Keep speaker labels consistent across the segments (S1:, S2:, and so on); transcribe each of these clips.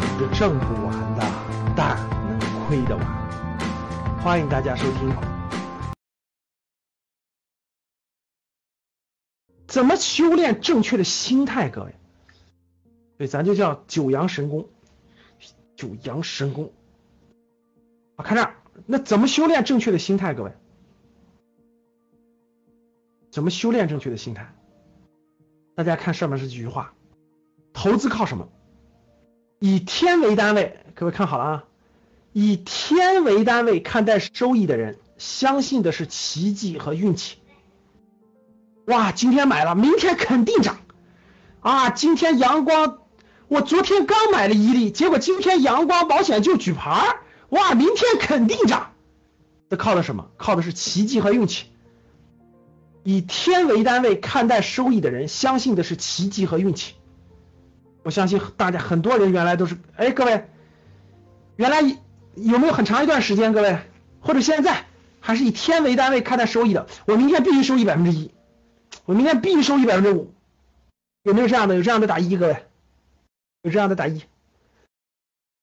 S1: 钱挣不完的，但能亏得完。欢迎大家收听。怎么修炼正确的心态？各位，对，咱就叫九阳神功。九阳神功啊，看这儿，那怎么修炼正确的心态？各位，怎么修炼正确的心态？大家看上面这几句话，投资靠什么？以天为单位，各位看好了啊！以天为单位看待收益的人，相信的是奇迹和运气。哇，今天买了，明天肯定涨啊！今天阳光，我昨天刚买了一粒，结果今天阳光保险就举牌哇，明天肯定涨。这靠的什么？靠的是奇迹和运气。以天为单位看待收益的人，相信的是奇迹和运气。我相信大家很多人原来都是，哎，各位，原来有没有很长一段时间，各位或者现在还是以天为单位看待收益的？我明天必须收益百分之一，我明天必须收益百分之五，有没有这样的？有这样的打一，各位，有这样的打一。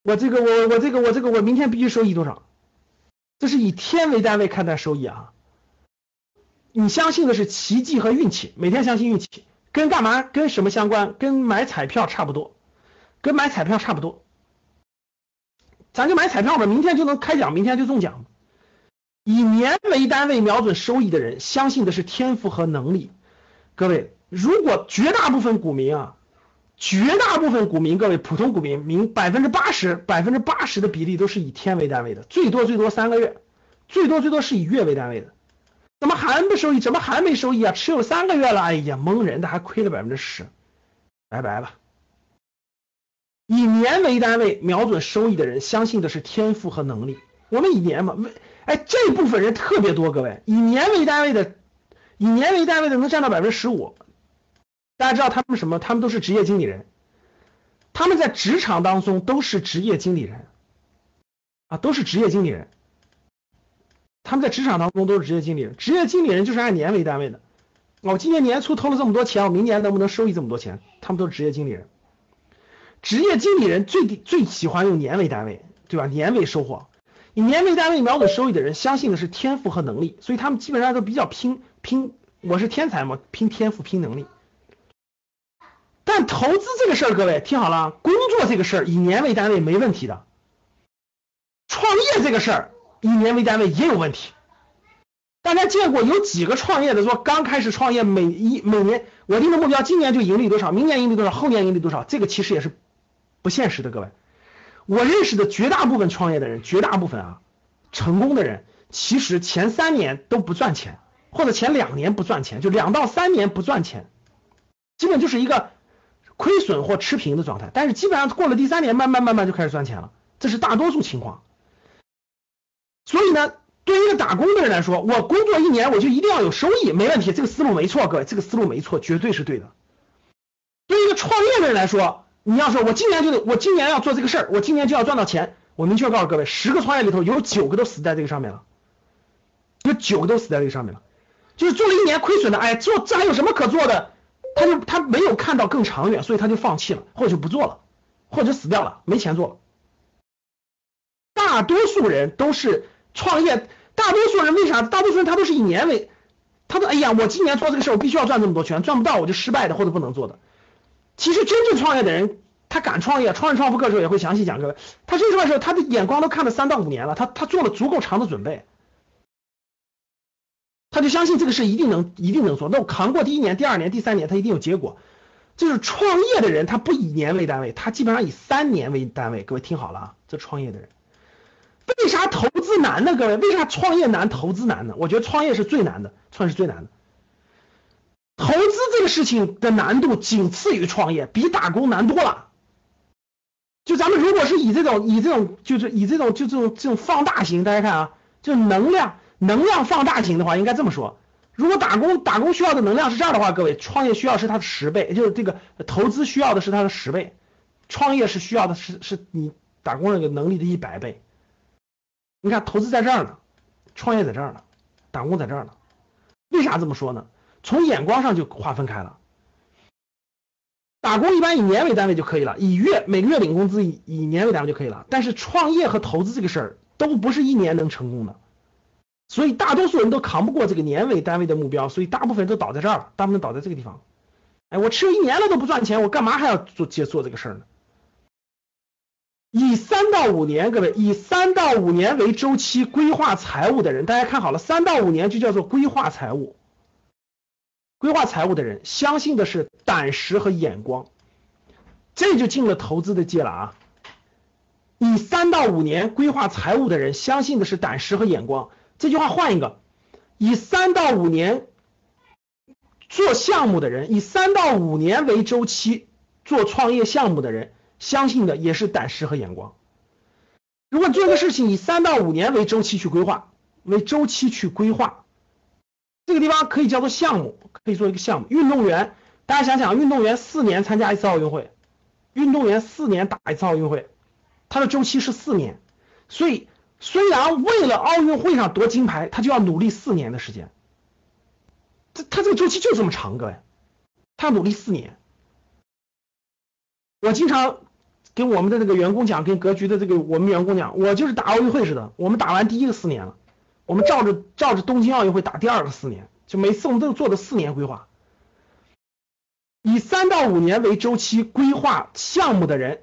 S1: 我这个我我这个我这个我明天必须收益多少？这是以天为单位看待收益啊。你相信的是奇迹和运气，每天相信运气，跟干嘛？跟什么相关？跟买彩票差不多，跟买彩票差不多。咱就买彩票吧，明天就能开奖，明天就中奖。以年为单位瞄准收益的人，相信的是天赋和能力。各位，如果绝大部分股民啊，绝大部分股民，各位普通股民，明百分之八十，百分之八十的比例都是以天为单位的，最多最多三个月，最多最多是以月为单位的。怎么还不收益？怎么还没收益啊？持有三个月了，哎呀，蒙人的，还亏了百分之十，拜拜了。以年为单位瞄准收益的人，相信的是天赋和能力。我们以年嘛，哎，这部分人特别多，各位，以年为单位的，以年为单位的能占到百分之十五。大家知道他们什么？他们都是职业经理人，他们在职场当中都是职业经理人，啊，都是职业经理人。他们在职场当中都是职业经理人，职业经理人就是按年为单位的。我今年年初投了这么多钱，我明年能不能收益这么多钱？他们都是职业经理人。职业经理人最最喜欢用年为单位，对吧？年为收获，以年为单位瞄准收益的人，相信的是天赋和能力，所以他们基本上都比较拼拼。我是天才嘛，拼天赋，拼能力。但投资这个事儿，各位听好了，工作这个事儿以年为单位没问题的，创业这个事儿。以年为单位也有问题。大家见过有几个创业的说刚开始创业，每一每年我定的目标，今年就盈利多少，明年盈利多少，后年盈利多少？这个其实也是不现实的。各位，我认识的绝大部分创业的人，绝大部分啊成功的人，其实前三年都不赚钱，或者前两年不赚钱，就两到三年不赚钱，基本就是一个亏损或持平的状态。但是基本上过了第三年，慢慢慢慢就开始赚钱了，这是大多数情况。所以呢，对于一个打工的人来说，我工作一年我就一定要有收益，没问题，这个思路没错，各位，这个思路没错，绝对是对的。对于一个创业的人来说，你要说我今年就得，我今年要做这个事儿，我今年就要赚到钱，我明确告诉各位，十个创业里头有九个都死在这个上面了，有九个都死在这个上面了，就是做了一年亏损的，哎，做这还有什么可做的？他就他没有看到更长远，所以他就放弃了，或者就不做了，或者死掉了，没钱做了。大多数人都是。创业，大多数人为啥？大多数人他都是以年为，他说：“哎呀，我今年做这个事儿，我必须要赚这么多钱，赚不到我就失败的或者不能做的。”其实真正创业的人，他敢创业，创业创富课的时候也会详细讲各位，他真正的时候，他的眼光都看了三到五年了，他他做了足够长的准备，他就相信这个事一定能一定能做。那我扛过第一年、第二年、第三年，他一定有结果。就是创业的人，他不以年为单位，他基本上以三年为单位。各位听好了啊，这创业的人。为啥投资难呢？各位，为啥创业难，投资难呢？我觉得创业是最难的，创业是最难的。投资这个事情的难度仅次于创业，比打工难多了。就咱们如果是以这种以这种就是以这种就这种这种放大型，大家看啊，就能量能量放大型的话，应该这么说：如果打工打工需要的能量是这样的话，各位，创业需要是它的十倍，就是这个投资需要的是它的十倍，创业是需要的是是你打工那个能力的一百倍。你看，投资在这儿呢，创业在这儿呢，打工在这儿呢。为啥这么说呢？从眼光上就划分开了。打工一般以年为单位就可以了，以月每个月领工资以以年为单位就可以了。但是创业和投资这个事儿都不是一年能成功的，所以大多数人都扛不过这个年为单位的目标，所以大部分人都倒在这儿了，大部分倒在这个地方。哎，我吃了一年了都不赚钱，我干嘛还要做接做这个事儿呢？以三到五年，各位以三到五年为周期规划财务的人，大家看好了，三到五年就叫做规划财务。规划财务的人相信的是胆识和眼光，这就进了投资的界了啊！以三到五年规划财务的人相信的是胆识和眼光，这句话换一个，以三到五年做项目的人，以三到五年为周期做创业项目的人。相信的也是胆识和眼光。如果做一个事情以三到五年为周期去规划，为周期去规划，这个地方可以叫做项目，可以做一个项目。运动员，大家想想，运动员四年参加一次奥运会，运动员四年打一次奥运会，他的周期是四年。所以，虽然为了奥运会上夺金牌，他就要努力四年的时间。这他这个周期就这么长，各位，他努力四年。我经常。跟我们的那个员工讲，跟格局的这个我们员工讲，我就是打奥运会似的，我们打完第一个四年了，我们照着照着东京奥运会打第二个四年，就每次我们都做的四年规划，以三到五年为周期规划项目的人，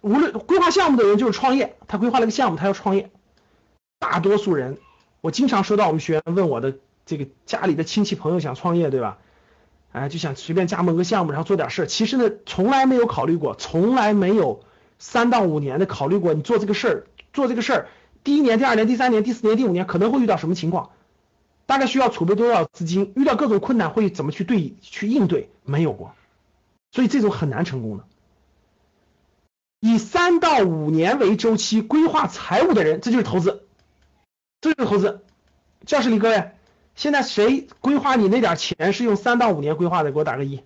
S1: 无论规划项目的人就是创业，他规划了个项目，他要创业，大多数人，我经常收到我们学员问我的这个家里的亲戚朋友想创业，对吧？哎，就想随便加盟个项目，然后做点事其实呢，从来没有考虑过，从来没有。三到五年的考虑过，你做这个事儿，做这个事儿，第一年、第二年、第三年、第四年、第五年可能会遇到什么情况？大概需要储备多少资金？遇到各种困难会怎么去对去应对？没有过，所以这种很难成功的。以三到五年为周期规划财务的人，这就是投资，这就是投资。教室里各位，现在谁规划你那点钱是用三到五年规划的？给我打个一。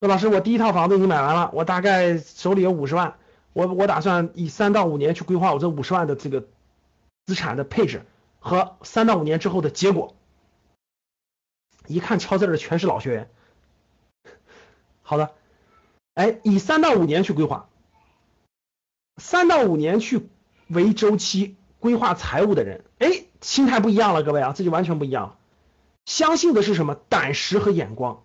S1: 说老师，我第一套房子已经买完了，我大概手里有五十万，我我打算以三到五年去规划我这五十万的这个资产的配置和三到五年之后的结果。一看敲字的全是老学员。好的，哎，以三到五年去规划，三到五年去为周期规划财务的人，哎，心态不一样了，各位啊，这就完全不一样了。相信的是什么？胆识和眼光。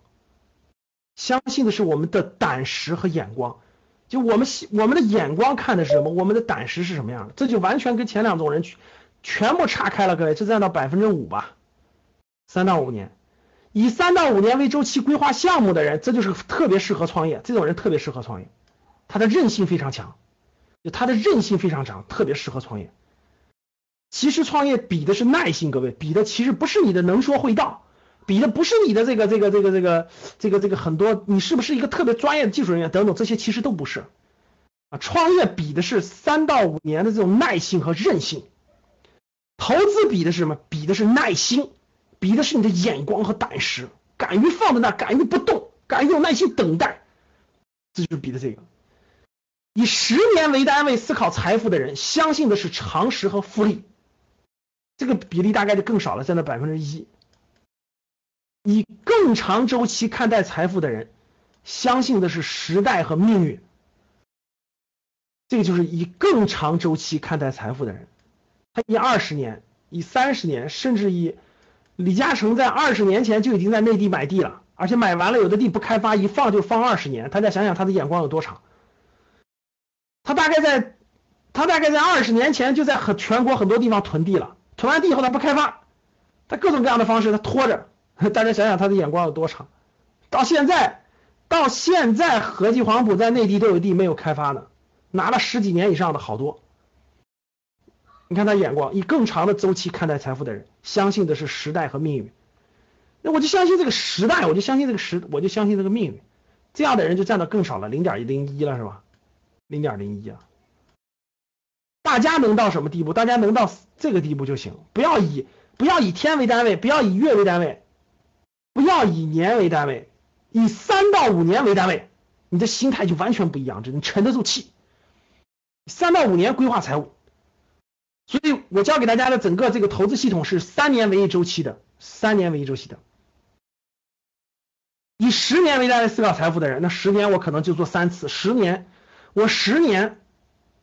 S1: 相信的是我们的胆识和眼光，就我们我们的眼光看的是什么，我们的胆识是什么样的，这就完全跟前两种人全全部岔开了。各位，这占到百分之五吧，三到五年，以三到五年为周期规划项目的人，这就是特别适合创业，这种人特别适合创业，他的韧性非常强，就他的韧性非常强，特别适合创业。其实创业比的是耐心，各位，比的其实不是你的能说会道。比的不是你的这个这个这个这个这个这个很多，你是不是一个特别专业的技术人员等等，这些其实都不是啊。创业比的是三到五年的这种耐性和韧性，投资比的是什么？比的是耐心，比的是你的眼光和胆识，敢于放在那，敢于不动，敢于有耐心等待，这就是比的这个。以十年为单位思考财富的人，相信的是常识和复利，这个比例大概就更少了，占到百分之一。以更长周期看待财富的人，相信的是时代和命运。这个就是以更长周期看待财富的人，他以二十年、以三十年，甚至以李嘉诚在二十年前就已经在内地买地了，而且买完了有的地不开发，一放就放二十年。大家想想他的眼光有多长？他大概在，他大概在二十年前就在很全国很多地方囤地了，囤完地以后他不开发，他各种各样的方式他拖着。大家想想他的眼光有多长，到现在，到现在合计黄埔在内地都有地没有开发呢，拿了十几年以上的好多。你看他眼光，以更长的周期看待财富的人，相信的是时代和命运。那我就相信这个时代，我就相信这个时，我就相信这个命运。这样的人就占到更少了，零点零一了是吧？零点零一啊。大家能到什么地步？大家能到这个地步就行，不要以不要以天为单位，不要以月为单位。不要以年为单位，以三到五年为单位，你的心态就完全不一样，这你沉得住气。三到五年规划财务，所以我教给大家的整个这个投资系统是三年为一周期的，三年为一周期的。以十年为单位思考财富的人，那十年我可能就做三次，十年我十年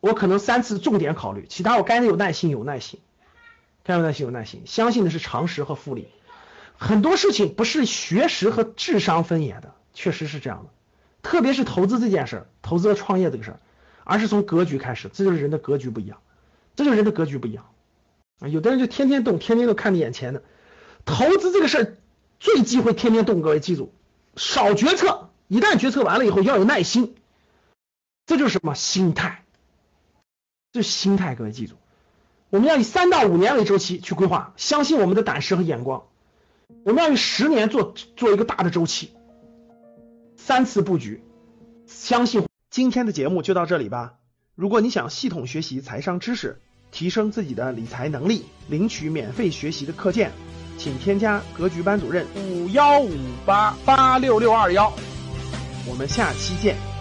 S1: 我可能三次重点考虑，其他我该有耐心有耐心，该有耐心有耐心，相信的是常识和复利。很多事情不是学识和智商分野的，确实是这样的。特别是投资这件事儿，投资和创业这个事儿，而是从格局开始，这就是人的格局不一样，这就是人的格局不一样。啊。有的人就天天动，天天都看着眼前的，投资这个事儿最忌讳天天动，各位记住，少决策，一旦决策完了以后要有耐心，这就是什么？心态，这是心态，各位记住，我们要以三到五年为周期去规划，相信我们的胆识和眼光，我们要用十年做做一个大的周期。三次布局，相信
S2: 今天的节目就到这里吧。如果你想系统学习财商知识，提升自己的理财能力，领取免费学习的课件，请添加格局班主任
S3: 五幺五八八六六二幺。
S2: 我们下期见。